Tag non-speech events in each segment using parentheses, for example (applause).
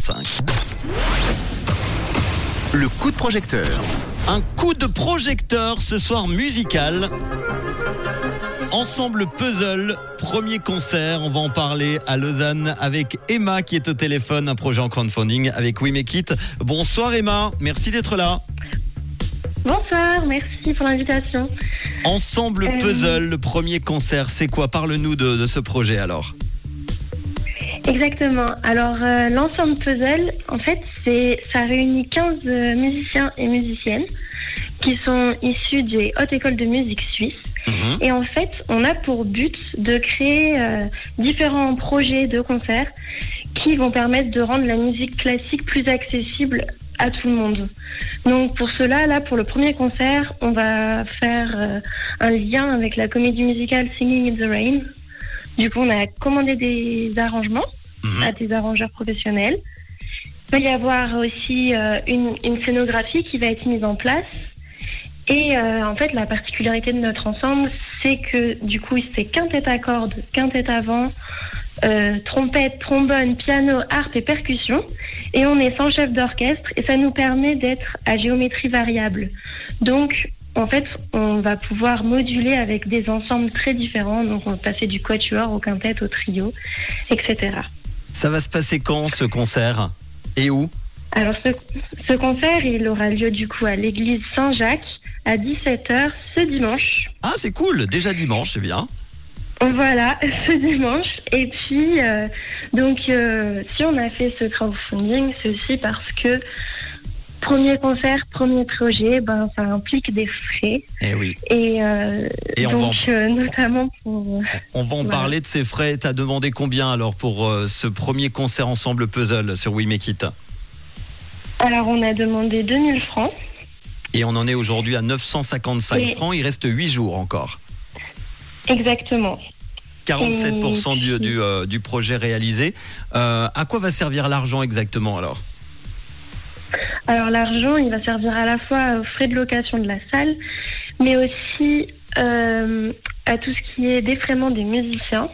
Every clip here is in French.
19h45. Le coup de projecteur. Un coup de projecteur ce soir musical. Ensemble Puzzle, premier concert, on va en parler à Lausanne avec Emma qui est au téléphone, un projet en crowdfunding avec We Make It. Bonsoir Emma, merci d'être là. Bonsoir, merci pour l'invitation. Ensemble Euh, Puzzle, le premier concert, c'est quoi? Parle-nous de, de ce projet alors. Exactement. Alors, euh, l'ensemble puzzle, en fait, c'est ça réunit 15 euh, musiciens et musiciennes qui sont issus des hautes écoles de musique suisses. Mhm. Et en fait, on a pour but de créer euh, différents projets de concerts qui vont permettre de rendre la musique classique plus accessible à tout le monde. Donc pour cela, là, pour le premier concert, on va faire euh, un lien avec la comédie musicale Singing in the Rain. Du coup, on a commandé des arrangements Mhm. à des arrangeurs professionnels. Il va y avoir aussi euh, une, une scénographie qui va être mise en place. Et euh, en fait, la particularité de notre ensemble, c'est que du coup, c'est quintette à cordes, quintette à vent, euh, trompette, trombone, piano, harpe et percussion. Et on est sans chef d'orchestre et ça nous permet d'être à géométrie variable. Donc, en fait, on va pouvoir moduler avec des ensembles très différents. Donc, on va passer du quatuor au quintette, au trio, etc. Ça va se passer quand ce concert? Et où? Alors, ce, ce concert, il aura lieu du coup à l'église Saint-Jacques à 17h ce dimanche. Ah c'est cool, déjà dimanche, c'est bien. Voilà, (laughs) ce dimanche. Et puis, euh, donc, euh, si on a fait ce crowdfunding, c'est aussi parce que premier concert, premier projet, ben, ça implique des frais. Eh oui, Et, euh, Et on va donc, euh, notamment pour. on va en Voilà. parler de ces frais. T'as demandé combien alors pour euh, ce premier concert ensemble Puzzle sur We Make It? Alors, on a demandé 2000 francs. Et on en est aujourd'hui à 955 Et- francs, il reste 8 jours encore. Exactement. 47% du, du, euh, du projet réalisé. Euh, à quoi va servir l'argent exactement alors? Alors l'argent, il va servir à la fois aux frais de location de la salle, mais aussi euh, à tout ce qui est défraiement des musiciens.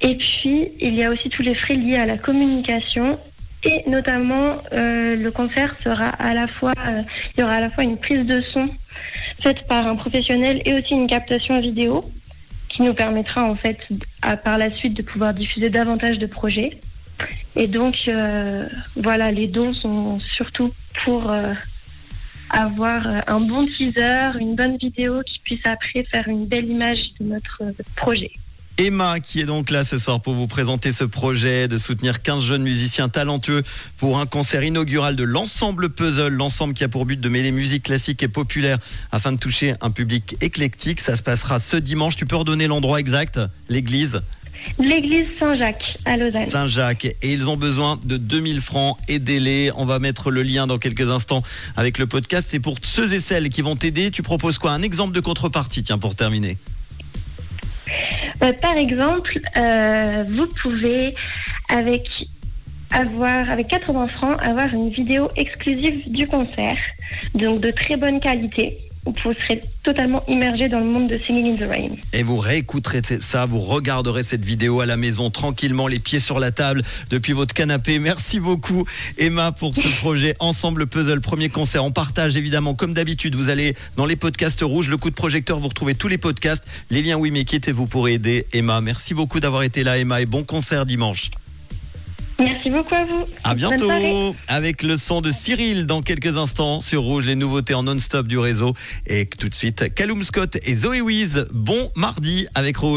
Et puis, il y a aussi tous les frais liés à la communication. Et notamment, euh, le concert sera à la fois, euh, il y aura à la fois une prise de son faite par un professionnel et aussi une captation vidéo qui nous permettra en fait, à, par la suite, de pouvoir diffuser davantage de projets. Et donc, euh, voilà, les dons sont surtout pour euh, avoir euh, un bon teaser, une bonne vidéo qui puisse après faire une belle image de notre projet. Emma qui est donc là ce soir pour vous présenter ce projet de soutenir 15 jeunes musiciens talentueux pour un concert inaugural de l'ensemble Puzzle, l'ensemble qui a pour but de mêler musique classique et populaire afin de toucher un public éclectique. Ça se passera ce dimanche. Tu peux redonner l'endroit exact L'église? L'église Saint-Jacques à Lausanne. Saint-Jacques et ils ont besoin de 2000 francs. Aidez-les. On va mettre le lien dans quelques instants avec le podcast. C'est pour ceux et celles qui vont t'aider. Tu proposes quoi? Un exemple de contrepartie, tiens, pour terminer. Euh, par exemple, euh, vous pouvez, avec, avoir, avec 80 francs, avoir une vidéo exclusive du concert, donc de très bonne qualité. Vous serez totalement immergé dans le monde de Singing in the Rain. Et vous réécouterez ça, vous regarderez cette vidéo à la maison tranquillement, les pieds sur la table, depuis votre canapé. Merci beaucoup Emma pour ce (laughs) projet Ensemble Puzzle, premier concert. On partage évidemment comme d'habitude, vous allez dans les podcasts rouges, le coup de projecteur, vous retrouvez tous les podcasts, les liens We Make It et vous pourrez aider Emma. Merci beaucoup d'avoir été là Emma et bon concert dimanche. Merci beaucoup à vous. À bientôt avec le son de Cyril dans quelques instants sur Rouge, les nouveautés en non-stop du réseau. Et tout de suite, Callum Scott et Zoé Wiz. Bon mardi avec Rouge.